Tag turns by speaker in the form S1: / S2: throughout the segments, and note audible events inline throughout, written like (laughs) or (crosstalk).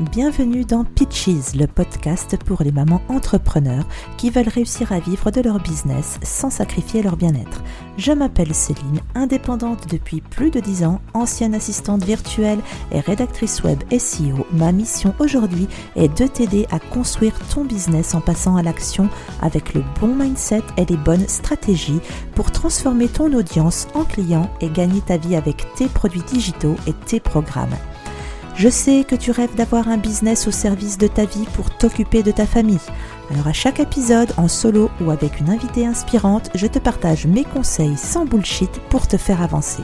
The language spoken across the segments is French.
S1: Bienvenue dans Pitches, le podcast pour les mamans entrepreneurs qui veulent réussir à vivre de leur business sans sacrifier leur bien-être. Je m'appelle Céline, indépendante depuis plus de 10 ans, ancienne assistante virtuelle et rédactrice web SEO. Ma mission aujourd'hui est de t'aider à construire ton business en passant à l'action avec le bon mindset et les bonnes stratégies pour transformer ton audience en client et gagner ta vie avec tes produits digitaux et tes programmes. Je sais que tu rêves d'avoir un business au service de ta vie pour t'occuper de ta famille. Alors à chaque épisode, en solo ou avec une invitée inspirante, je te partage mes conseils sans bullshit pour te faire avancer.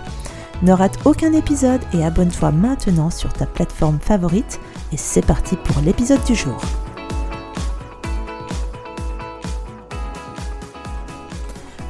S1: Ne rate aucun épisode et abonne-toi maintenant sur ta plateforme favorite. Et c'est parti pour l'épisode du jour.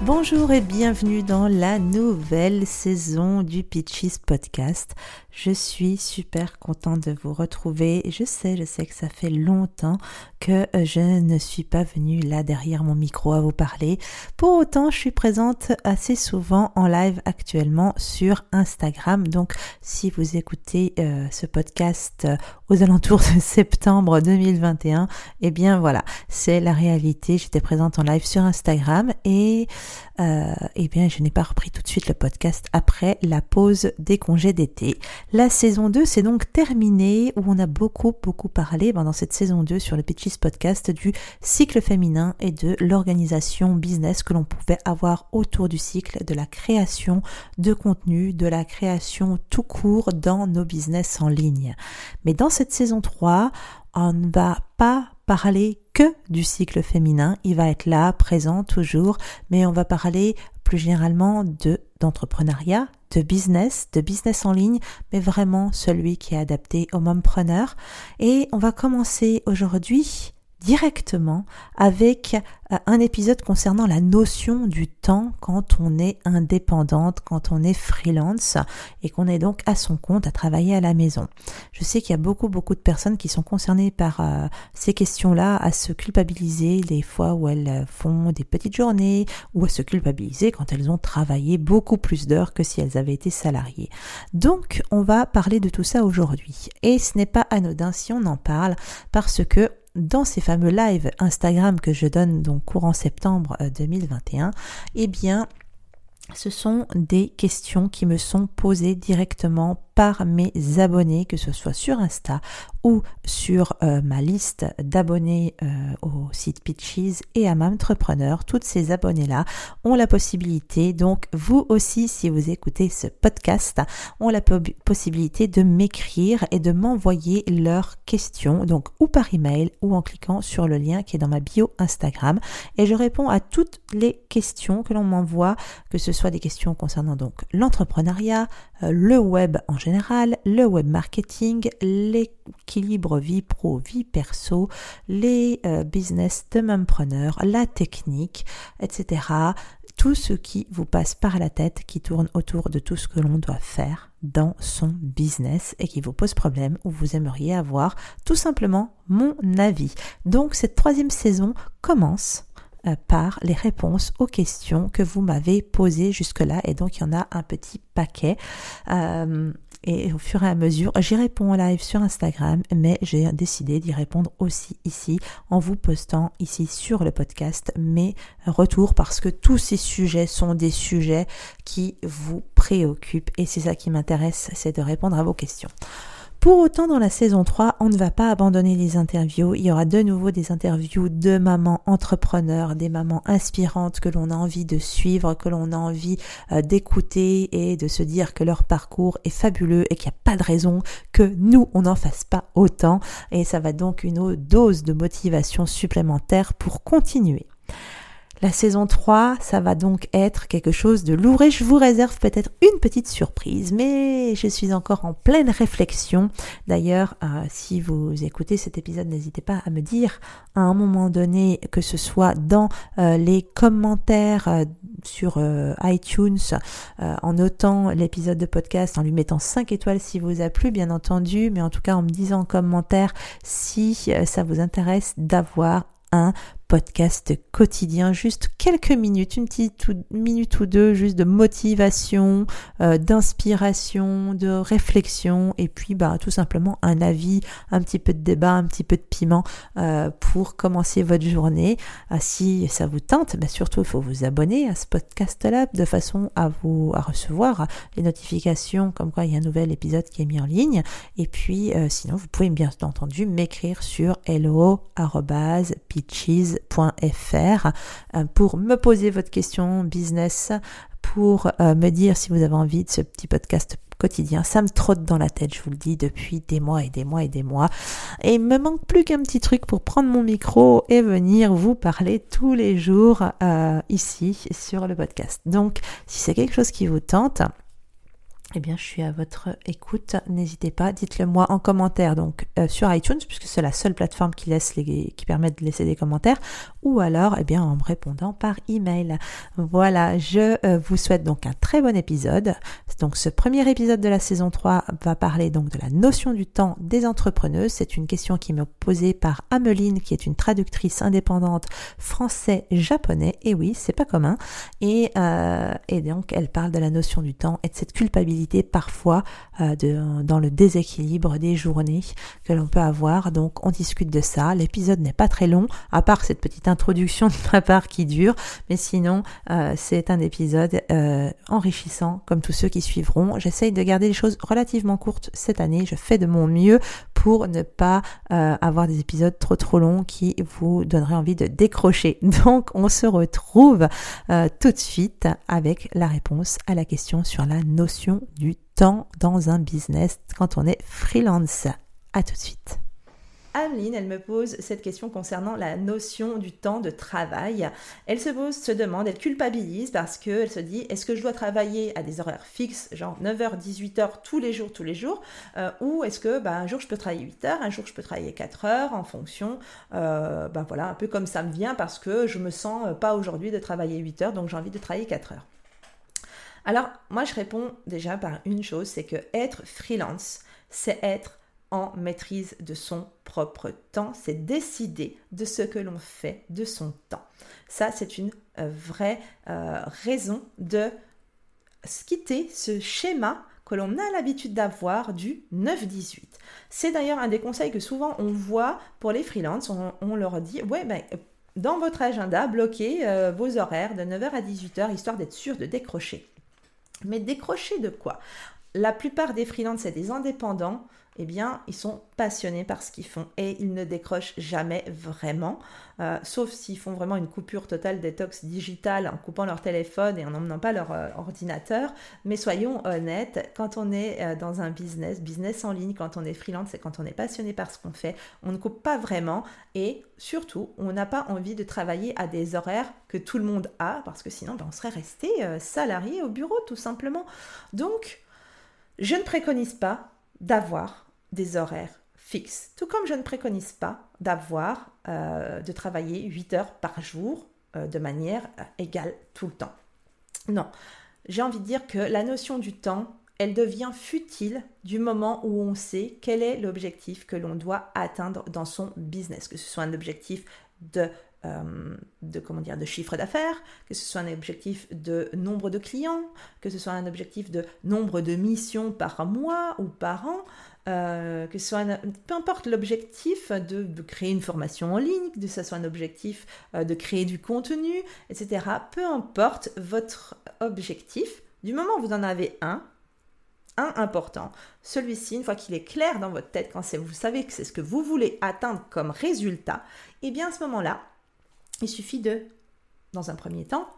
S1: Bonjour et bienvenue dans la nouvelle saison du Pitches Podcast. Je suis super contente de vous retrouver. Je sais, je sais que ça fait longtemps que euh, je ne suis pas venue là derrière mon micro à vous parler. Pour autant, je suis présente assez souvent en live actuellement sur Instagram. Donc, si vous écoutez euh, ce podcast euh, aux alentours de (laughs) septembre 2021, eh bien voilà, c'est la réalité. J'étais présente en live sur Instagram et eh bien, je n'ai pas repris tout de suite le podcast après la pause des congés d'été. La saison 2 s'est donc terminée où on a beaucoup beaucoup parlé pendant cette saison 2 sur le Pitches Podcast du cycle féminin et de l'organisation business que l'on pouvait avoir autour du cycle, de la création de contenu, de la création tout court dans nos business en ligne. Mais dans cette saison 3, on ne va pas parler que du cycle féminin, il va être là, présent toujours, mais on va parler plus généralement de d'entrepreneuriat, de business, de business en ligne, mais vraiment celui qui est adapté aux mompreneurs. Et on va commencer aujourd'hui directement avec euh, un épisode concernant la notion du temps quand on est indépendante, quand on est freelance et qu'on est donc à son compte à travailler à la maison. Je sais qu'il y a beaucoup beaucoup de personnes qui sont concernées par euh, ces questions-là, à se culpabiliser les fois où elles font des petites journées ou à se culpabiliser quand elles ont travaillé beaucoup plus d'heures que si elles avaient été salariées. Donc on va parler de tout ça aujourd'hui et ce n'est pas anodin si on en parle parce que dans ces fameux lives Instagram que je donne donc courant septembre 2021, euh, eh bien, ce sont des questions qui me sont posées directement par mes abonnés, que ce soit sur Insta ou sur euh, ma liste d'abonnés euh, au site Pitches et à Entrepreneur. Toutes ces abonnés-là ont la possibilité, donc vous aussi, si vous écoutez ce podcast, ont la possibilité de m'écrire et de m'envoyer leurs questions, donc ou par email ou en cliquant sur le lien qui est dans ma bio Instagram. Et je réponds à toutes les questions que l'on m'envoie, que ce soit des questions concernant donc l'entrepreneuriat, euh, le web en général, le web marketing, l'équilibre vie pro, vie perso, les euh, business de preneur, la technique, etc. Tout ce qui vous passe par la tête, qui tourne autour de tout ce que l'on doit faire dans son business et qui vous pose problème ou vous aimeriez avoir tout simplement mon avis. Donc cette troisième saison commence euh, par les réponses aux questions que vous m'avez posées jusque-là. Et donc, il y en a un petit paquet. Euh, et au fur et à mesure, j'y réponds en live sur Instagram, mais j'ai décidé d'y répondre aussi ici en vous postant ici sur le podcast mes retours parce que tous ces sujets sont des sujets qui vous préoccupent et c'est ça qui m'intéresse, c'est de répondre à vos questions. Pour autant, dans la saison 3, on ne va pas abandonner les interviews. Il y aura de nouveau des interviews de mamans entrepreneurs, des mamans inspirantes que l'on a envie de suivre, que l'on a envie euh, d'écouter et de se dire que leur parcours est fabuleux et qu'il n'y a pas de raison que nous, on n'en fasse pas autant. Et ça va donc une dose de motivation supplémentaire pour continuer. La saison 3, ça va donc être quelque chose de lourd et je vous réserve peut-être une petite surprise, mais je suis encore en pleine réflexion. D'ailleurs, euh, si vous écoutez cet épisode, n'hésitez pas à me dire à un moment donné, que ce soit dans euh, les commentaires euh, sur iTunes, en notant l'épisode de podcast, en lui mettant 5 étoiles si vous a plu, bien entendu, mais en tout cas en me disant en commentaire si ça vous intéresse d'avoir un podcast quotidien, juste quelques minutes, une petite minute ou deux, juste de motivation, euh, d'inspiration, de réflexion, et puis bah, tout simplement un avis, un petit peu de débat, un petit peu de piment euh, pour commencer votre journée. Ah, si ça vous tente, bah, surtout il faut vous abonner à ce podcast-là de façon à vous à recevoir les notifications comme quoi il y a un nouvel épisode qui est mis en ligne. Et puis euh, sinon, vous pouvez bien entendu m'écrire sur hello.pitches euh, pour me poser votre question business, pour euh, me dire si vous avez envie de ce petit podcast quotidien. Ça me trotte dans la tête, je vous le dis, depuis des mois et des mois et des mois. Et il me manque plus qu'un petit truc pour prendre mon micro et venir vous parler tous les jours euh, ici sur le podcast. Donc, si c'est quelque chose qui vous tente, eh bien, je suis à votre écoute. N'hésitez pas, dites-le moi en commentaire, donc euh, sur iTunes, puisque c'est la seule plateforme qui laisse les, qui permet de laisser des commentaires, ou alors, eh bien, en me répondant par email. Voilà, je euh, vous souhaite donc un très bon épisode. Donc, ce premier épisode de la saison 3 va parler donc de la notion du temps des entrepreneuses. C'est une question qui m'est posée par Ameline, qui est une traductrice indépendante français-japonais. Et oui, c'est pas commun. Et, euh, et donc, elle parle de la notion du temps et de cette culpabilité parfois euh, de, dans le déséquilibre des journées que l'on peut avoir. Donc on discute de ça. L'épisode n'est pas très long, à part cette petite introduction (laughs) de ma part qui dure, mais sinon euh, c'est un épisode euh, enrichissant comme tous ceux qui suivront. J'essaye de garder les choses relativement courtes cette année. Je fais de mon mieux pour ne pas avoir des épisodes trop trop longs qui vous donneraient envie de décrocher. (laughs) Donc on se retrouve tout de suite avec la réponse à la question sur la notion du temps dans un business quand on est freelance. À tout de suite. Ameline, elle me pose cette question concernant la notion du temps de travail. Elle se pose, se demande, elle culpabilise parce qu'elle se dit est-ce que je dois travailler à des horaires fixes, genre 9h, 18h tous les jours, tous les jours, euh, ou est-ce que bah, un jour je peux travailler 8 h un jour je peux travailler 4 heures en fonction, euh, bah, voilà, un peu comme ça me vient parce que je me sens pas aujourd'hui de travailler 8 heures, donc j'ai envie de travailler 4 heures. Alors, moi, je réponds déjà par une chose, c'est que être freelance, c'est être en maîtrise de son propre temps, c'est décider de ce que l'on fait de son temps. Ça, c'est une euh, vraie euh, raison de quitter ce schéma que l'on a l'habitude d'avoir du 9-18. C'est d'ailleurs un des conseils que souvent on voit pour les freelances. On, leur dit, ouais, ben, dans votre agenda, bloquez euh, vos horaires de 9h à 18h, histoire d'être sûr de décrocher. Mais décrocher de quoi. La plupart des freelances et des indépendants, eh bien, ils sont passionnés par ce qu'ils font et ils ne décrochent jamais vraiment, euh, sauf s'ils font vraiment une coupure totale détox digitale en coupant leur téléphone et en n'emmenant pas leur euh, ordinateur. Mais soyons honnêtes, quand on est euh, dans un business, business en ligne, quand on est freelance et quand on est passionné par ce qu'on fait, on ne coupe pas vraiment et surtout, on n'a pas envie de travailler à des horaires que tout le monde a parce que sinon, ben, on serait resté salarié au bureau tout simplement. Donc, je ne préconise pas d'avoir horaires fixes. Tout comme je ne préconise pas d'avoir, euh, de travailler 8 heures par jour euh, de manière euh, égale tout le temps. Non, j'ai envie de dire que la notion du temps, elle devient futile du moment où on sait quel est l'objectif que l'on doit atteindre dans son business, que ce soit un objectif de de comment dire de chiffre d'affaires, que ce soit un objectif de nombre de clients, que ce soit un objectif de nombre de missions par mois ou par an, euh, que ce soit peu importe l'objectif de, créer une formation en ligne, que ce soit un objectif euh, de créer du contenu, etc. Peu importe votre objectif, du moment où vous en avez un, un important, celui-ci, une fois qu'il est clair dans votre tête, quand vous savez que c'est ce que vous voulez atteindre comme résultat, et eh bien à ce moment-là, il suffit de, dans un premier temps,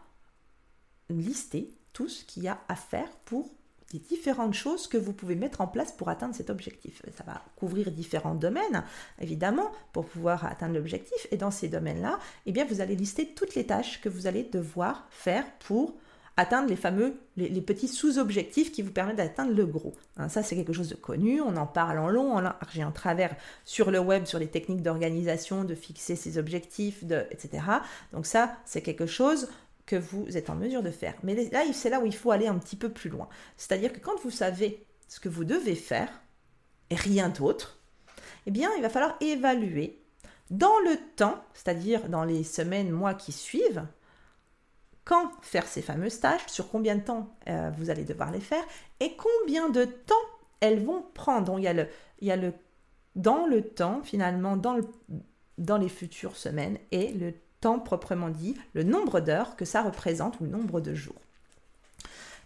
S1: lister tout ce qu'il y a à faire pour des différentes choses que vous pouvez mettre en place pour atteindre cet objectif. Ça va couvrir différents domaines, évidemment, pour pouvoir atteindre l'objectif. Et dans ces domaines-là, eh bien, vous allez lister toutes les tâches que vous allez devoir faire pour atteindre les fameux, les, petits sous-objectifs qui vous permettent d'atteindre le gros. Hein, ça, c'est quelque chose de connu, on en parle en long, en large et en travers sur le web, sur les techniques d'organisation, de fixer ses objectifs, de, etc. Donc ça, c'est quelque chose que vous êtes en mesure de faire. Mais là, c'est là où il faut aller un petit peu plus loin. C'est-à-dire que quand vous savez ce que vous devez faire, et rien d'autre, eh bien, il va falloir évaluer Dans le temps, c'est-à-dire dans les semaines, mois qui suivent, quand faire ces fameuses tâches, sur combien de temps euh, vous allez devoir les faire et combien de temps elles vont prendre. Donc, il y a le, dans le temps, finalement, dans, le, dans les futures semaines et le temps proprement dit, le nombre d'heures que ça représente ou le nombre de jours.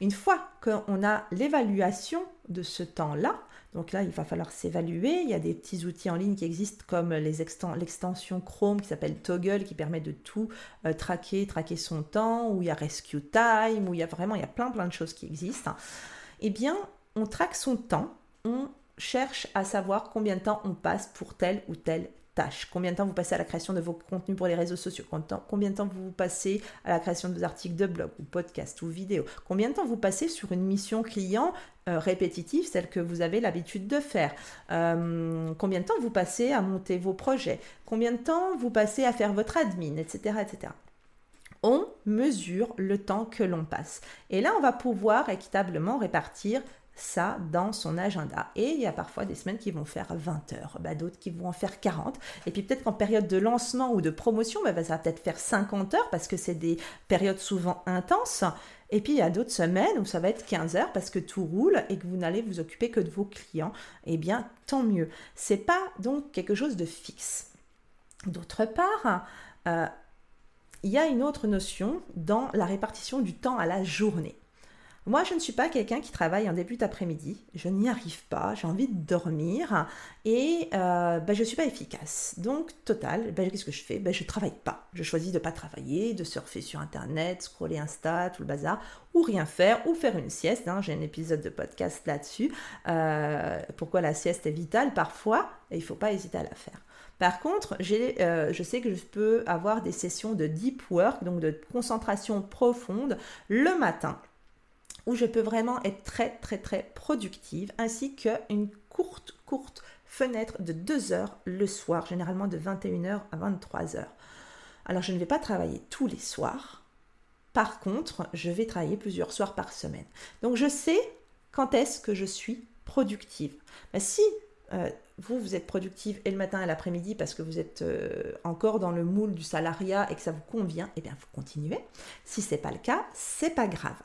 S1: Une fois qu'on a l'évaluation de ce temps-là, donc là, il va falloir s'évaluer. Il y a des petits outils en ligne qui existent comme l'extension Chrome qui s'appelle Toggle qui permet de tout euh, traquer, traquer son temps, ou il y a Rescue Time, où il y a vraiment, il y a plein plein de choses qui existent. Eh bien, on traque son temps, on cherche à savoir combien de temps on passe pour telle ou telle tâche. Combien de temps vous passez à la création de vos contenus pour les réseaux sociaux? Combien de temps vous passez à la création de vos articles de blog ou podcast ou vidéo Combien de temps vous passez sur une mission client euh, répétitive, celle que vous avez l'habitude de faire? Euh, Combien de temps vous passez à monter vos projets? Combien de temps vous passez à faire votre admin, etc., etc on mesure le temps que l'on passe. Et là, on va pouvoir équitablement répartir ça dans son agenda. Et il y a parfois des semaines qui vont faire 20 heures, bah, d'autres qui vont en faire 40. Et puis peut-être qu'en période de lancement ou de promotion, bah, ça va peut-être faire 50 heures parce que c'est des périodes souvent intenses. Et puis il y a d'autres semaines où ça va être 15 heures parce que tout roule et que vous n'allez vous occuper que de vos clients. Eh bien, tant mieux. C'est pas donc quelque chose de fixe. D'autre part, euh, il y a une autre notion dans la répartition du temps à la journée. Moi, je ne suis pas quelqu'un qui travaille en début d'après-midi. Je n'y arrive pas. J'ai envie de dormir et euh, ben, je ne suis pas efficace. Donc, total, ben, qu'est-ce que je fais? Ben, Je ne travaille pas. Je choisis de ne pas travailler, de surfer sur Internet, scroller Insta, tout le bazar, ou rien faire, ou faire une sieste. Hein. J'ai un épisode de podcast là-dessus. Euh, pourquoi la sieste est vitale? Parfois et il ne faut pas hésiter à la faire. Par contre, euh, je sais que je peux avoir des sessions de deep work, donc de concentration profonde, le matin où je peux vraiment être très très très productive, ainsi qu'une courte courte fenêtre de 2 heures le soir, généralement de 21h à 23h. Alors je ne vais pas travailler tous les soirs, par contre je vais travailler plusieurs soirs par semaine. Donc je sais quand est-ce que je suis productive. Si euh, vous, vous êtes productive et le matin et l'après-midi parce que vous êtes euh, encore dans le moule du salariat et que ça vous convient, eh bien, vous continuez. Si ce n'est pas le cas, c'est pas grave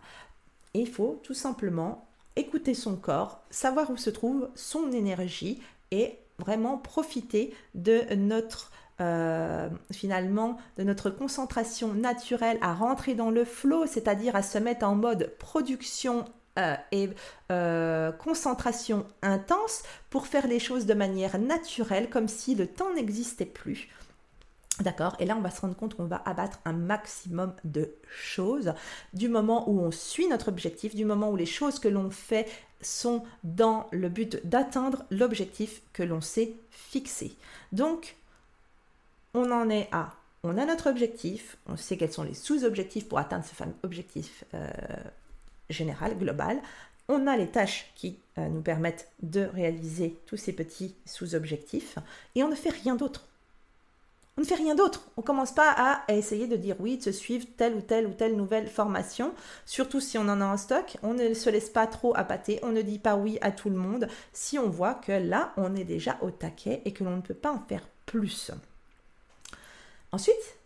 S1: il faut tout simplement écouter son corps, savoir où se trouve son énergie et vraiment profiter de notre euh, finalement de notre concentration naturelle à rentrer dans le flow, c'est-à-dire à se mettre en mode production euh, et euh, concentration intense pour faire les choses de manière naturelle, comme si le temps n'existait plus. D'accord Et là, on va se rendre compte qu'on va abattre un maximum de choses du moment où on suit notre objectif, du moment où les choses que l'on fait sont dans le but d'atteindre l'objectif que l'on s'est fixé. Donc, on en est à, on a notre objectif, on sait quels sont les sous-objectifs pour atteindre ce fameux objectif euh, général, global. On a les tâches qui euh, nous permettent de réaliser tous ces petits sous-objectifs et on ne fait rien d'autre. On ne fait rien d'autre. On ne commence pas à essayer de dire oui, de suivre telle ou telle ou telle nouvelle formation, surtout si on en a en stock. On ne se laisse pas trop appâter, on ne dit pas oui à tout le monde si on voit que là, on est déjà au taquet et que l'on ne peut pas en faire plus. Ensuite,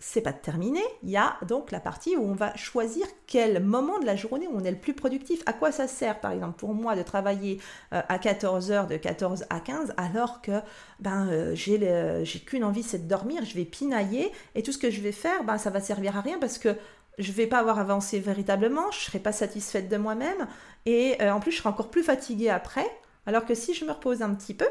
S1: c'est pas terminé. Il y a donc la partie où on va choisir quel moment de la journée on est le plus productif. À quoi ça sert, par exemple, pour moi de travailler euh, à 14 heures de 14 à 15 alors que ben, euh, j'ai qu'une envie, c'est de dormir, je vais pinailler et tout ce que je vais faire, ben, ça va servir à rien parce que je vais pas avoir avancé véritablement, je serai pas satisfaite de moi-même et euh, en plus je serai encore plus fatiguée après. Alors que si je me repose un petit peu,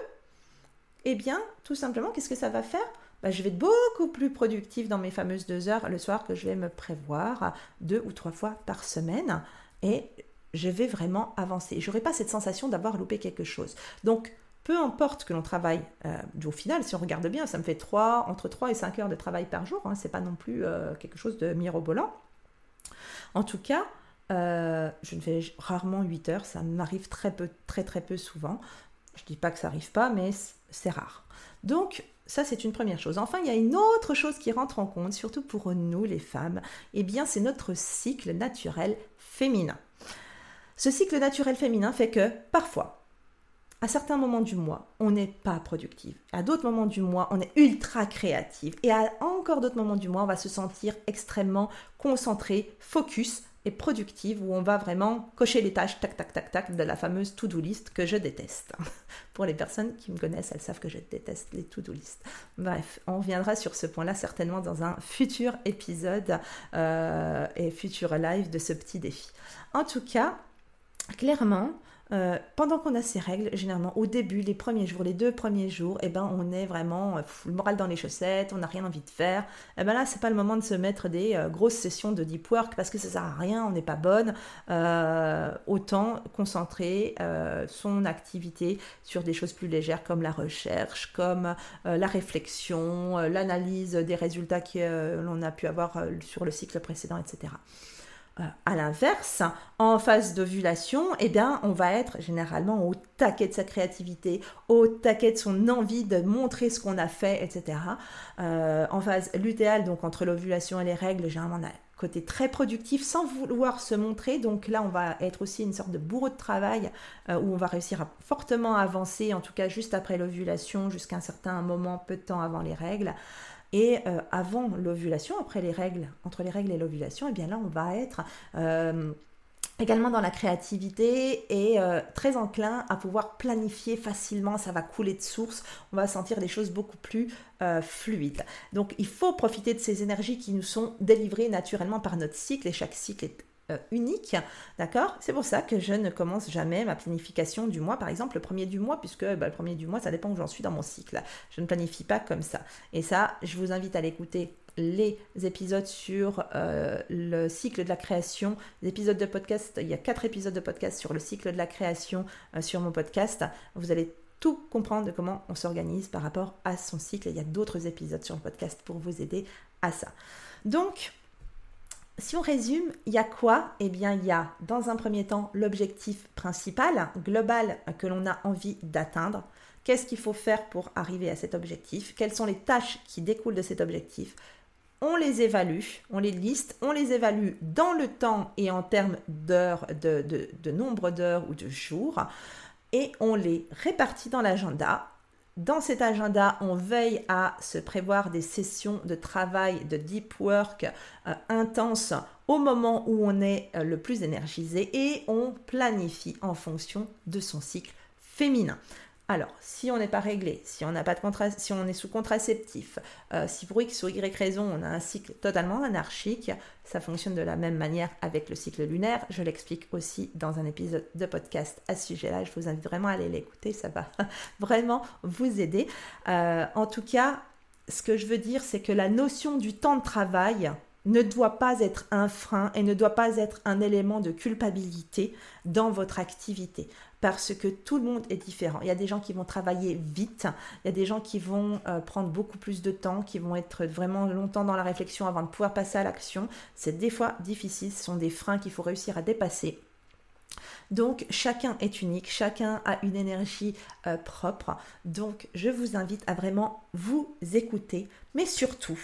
S1: eh bien, tout simplement, qu'est-ce que ça va faire? Bah, je vais être beaucoup plus productive dans mes fameuses deux heures le soir que je vais me prévoir deux ou trois fois par semaine et je vais vraiment avancer. Je n'aurai pas cette sensation d'avoir loupé quelque chose. Donc, peu importe que l'on travaille, euh, au final, si on regarde bien, ça me fait 3, entre 3 et 5 heures de travail par jour. Hein, Ce n'est pas non plus euh, quelque chose de mirobolant. En tout cas, euh, je ne fais rarement 8 heures, ça m'arrive très peu, très très peu souvent. Je ne dis pas que ça n'arrive pas, mais c'est rare. Donc, ça, c'est une première chose. Enfin, il y a une autre chose qui rentre en compte, surtout pour nous, les femmes. Eh bien, c'est notre cycle naturel féminin. Ce cycle naturel féminin fait que, parfois, à certains moments du mois, on n'est pas productive. À d'autres moments du mois, on est ultra créative. Et à encore d'autres moments du mois, on va se sentir extrêmement concentré, focus et productive, où on va vraiment cocher les tâches, tac, tac, tac, tac, de la fameuse to-do list que je déteste. (laughs) Pour les personnes qui me connaissent, elles savent que je déteste les to-do list. Bref, on reviendra sur ce point-là certainement dans un futur épisode euh, et futur live de ce petit défi. En tout cas, clairement, euh, pendant qu'on a ces règles, généralement au début, les premiers jours, les deux premiers jours, eh ben, on est vraiment euh, le moral dans les chaussettes, on n'a rien envie de faire. Eh ben là, c'est pas le moment de se mettre des euh, grosses sessions de deep work parce que ça sert à rien, on n'est pas bonne. autant concentrer son activité sur des choses plus légères comme la recherche, comme la réflexion, l'analyse des résultats que l'on a pu avoir sur le cycle précédent, etc. À l'inverse, en phase d'ovulation, eh bien, on va être généralement au taquet de sa créativité, au taquet de son envie de montrer ce qu'on a fait, etc. Euh, en phase lutéale, donc entre l'ovulation et les règles, généralement, on a un côté très productif sans vouloir se montrer. Donc là, on va être aussi une sorte de bourreau de travail euh, où on va réussir à fortement avancer, en tout cas juste après l'ovulation, jusqu'à un certain moment, peu de temps avant les règles. Et euh, avant l'ovulation, après les règles, entre les règles et l'ovulation, et eh bien là, on va être euh, également dans la créativité et euh, très enclin à pouvoir planifier facilement, ça va couler de source, on va sentir des choses beaucoup plus fluides. Donc il faut profiter de ces énergies qui nous sont délivrées naturellement par notre cycle. Et chaque cycle est unique, d'accord? C'est pour ça que je ne commence jamais ma planification du mois, par exemple le premier du mois, puisque bah, le premier du mois, ça dépend où j'en suis dans mon cycle. Je ne planifie pas comme ça. Et ça, je vous invite à l'écouter les épisodes sur euh, le cycle de la création, les épisodes de podcast. Il y a quatre épisodes de podcast sur le cycle de la création euh, sur mon podcast. Vous allez tout comprendre comment on s'organise par rapport à son cycle. Il y a d'autres épisodes sur le podcast pour vous aider à ça. Donc, si on résume, il y a quoi? Eh bien, il y a dans un premier temps l'objectif principal, global, que l'on a envie d'atteindre. Qu'est-ce qu'il faut faire pour arriver à cet objectif? Quelles sont les tâches qui découlent de cet objectif? On les évalue, on les liste, on les évalue dans le temps et en termes d'heures, de, nombre d'heures ou de jours, et on les répartit dans l'agenda dans cet agenda, on veille à se prévoir des sessions de travail, de deep work euh, intenses au moment où on est euh, le plus énergisé et on planifie en fonction de son cycle féminin. Alors, si on n'est pas réglé, si on n'a pas de si on est sous contraceptif, euh, si pour X ou Y raison on a un cycle totalement anarchique, ça fonctionne de la même manière avec le cycle lunaire. Je l'explique aussi dans un épisode de podcast à ce sujet-là. Je vous invite vraiment à aller l'écouter, ça va (laughs) vraiment vous aider. Euh, en tout cas, ce que je veux dire, c'est que la notion du temps de travail, ne doit pas être un frein et ne doit pas être un élément de culpabilité dans votre activité parce que tout le monde est différent. Il y a des gens qui vont travailler vite, il y a des gens qui vont euh, prendre beaucoup plus de temps, qui vont être vraiment longtemps dans la réflexion avant de pouvoir passer à l'action. C'est des fois difficile, ce sont des freins qu'il faut réussir à dépasser. Donc chacun est unique, chacun a une énergie euh, propre. Donc je vous invite à vraiment vous écouter, mais surtout,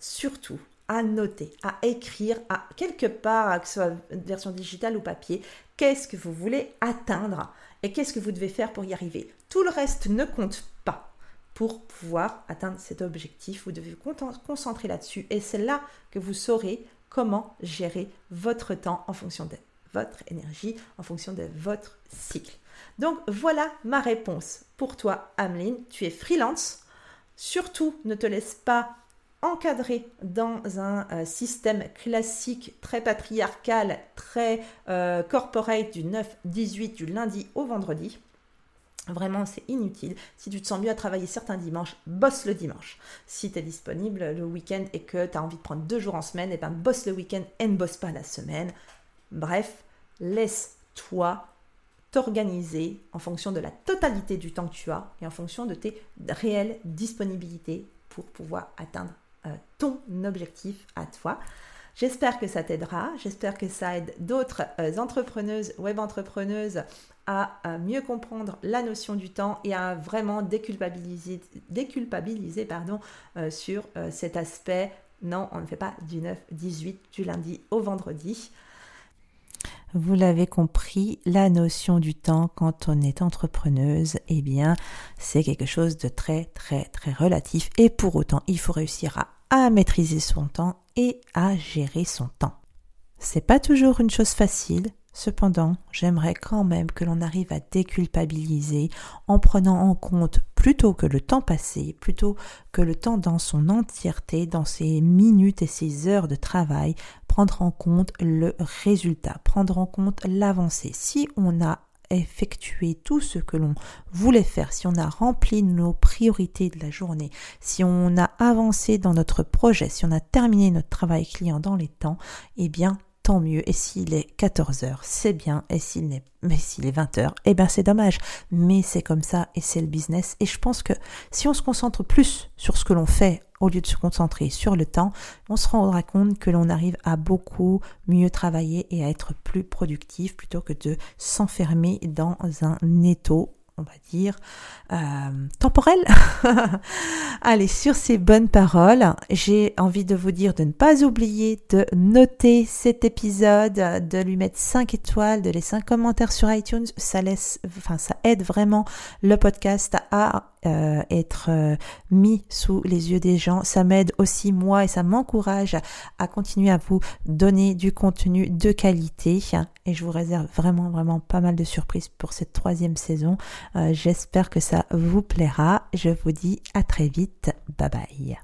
S1: surtout, à noter, à écrire, à quelque part, que ce soit version digitale ou papier, qu'est-ce que vous voulez atteindre et qu'est-ce que vous devez faire pour y arriver. Tout le reste ne compte pas pour pouvoir atteindre cet objectif. Vous devez vous concentrer là-dessus et c'est là que vous saurez comment gérer votre temps en fonction de votre énergie, en fonction de votre cycle. Donc voilà ma réponse pour toi, Ameline. Tu es freelance. Surtout, ne te laisse pas encadré dans un euh, système classique très patriarcal, très euh, corporate du 9-18 du lundi au vendredi. Vraiment, c'est inutile. Si tu te sens mieux à travailler certains dimanches, bosse le dimanche. Si tu es disponible le week-end et que tu as envie de prendre deux jours en semaine, et eh ben bosse le week-end et ne bosse pas la semaine. Bref, laisse-toi t'organiser en fonction de la totalité du temps que tu as et en fonction de tes réelles disponibilités pour pouvoir atteindre ton objectif à toi. J'espère que ça t'aidera, j'espère que ça aide d'autres euh, entrepreneuses, web entrepreneuses à, mieux comprendre la notion du temps et à vraiment déculpabiliser, déculpabiliser pardon, euh, sur cet aspect. Non, on ne fait pas du 9-18 du lundi au vendredi. Vous l'avez compris, la notion du temps quand on est entrepreneuse, eh bien, c'est quelque chose de très très très relatif et pour autant, il faut réussir à, à maîtriser son temps et à gérer son temps. C'est pas toujours une chose facile, Cependant, j'aimerais quand même que l'on arrive à déculpabiliser en prenant en compte plutôt que le temps passé, plutôt que le temps dans son entièreté, dans ses minutes et ses heures de travail, prendre en compte le résultat, prendre en compte l'avancée. Si on a effectué tout ce que l'on voulait faire, si on a rempli nos priorités de la journée, si on a avancé dans notre projet, si on a terminé notre travail client dans les temps, eh bien tant mieux. Et s'il est 14 heures, c'est bien. Et s'il n'est, mais s'il est 20 heures, eh ben c'est dommage. Mais c'est comme ça et c'est le business. Et je pense que si on se concentre plus sur ce que l'on fait au lieu de se concentrer sur le temps, on se rendra compte que l'on arrive à beaucoup mieux travailler et à être plus productif plutôt que de s'enfermer dans un étau on va dire, euh, temporel. (laughs) Allez, sur ces bonnes paroles, j'ai envie de vous dire de ne pas oublier de noter cet épisode, de lui mettre 5 étoiles, de laisser un commentaire sur iTunes. Ça laisse, enfin, ça aide vraiment le podcast à euh, être euh, mis sous les yeux des gens. Ça m'aide aussi moi et ça m'encourage à continuer à vous donner du contenu de qualité. Et je vous réserve vraiment vraiment pas mal de surprises pour cette troisième saison. Euh, j'espère que ça vous plaira. Je vous dis à très vite. Bye bye.